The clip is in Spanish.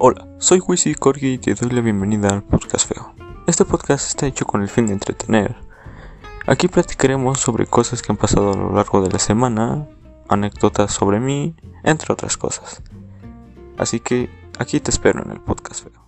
Hola, soy Wisi Corgi y te doy la bienvenida al podcast feo. Este podcast está hecho con el fin de entretener. Aquí platicaremos sobre cosas que han pasado a lo largo de la semana, anécdotas sobre mí, entre otras cosas. Así que aquí te espero en el podcast feo.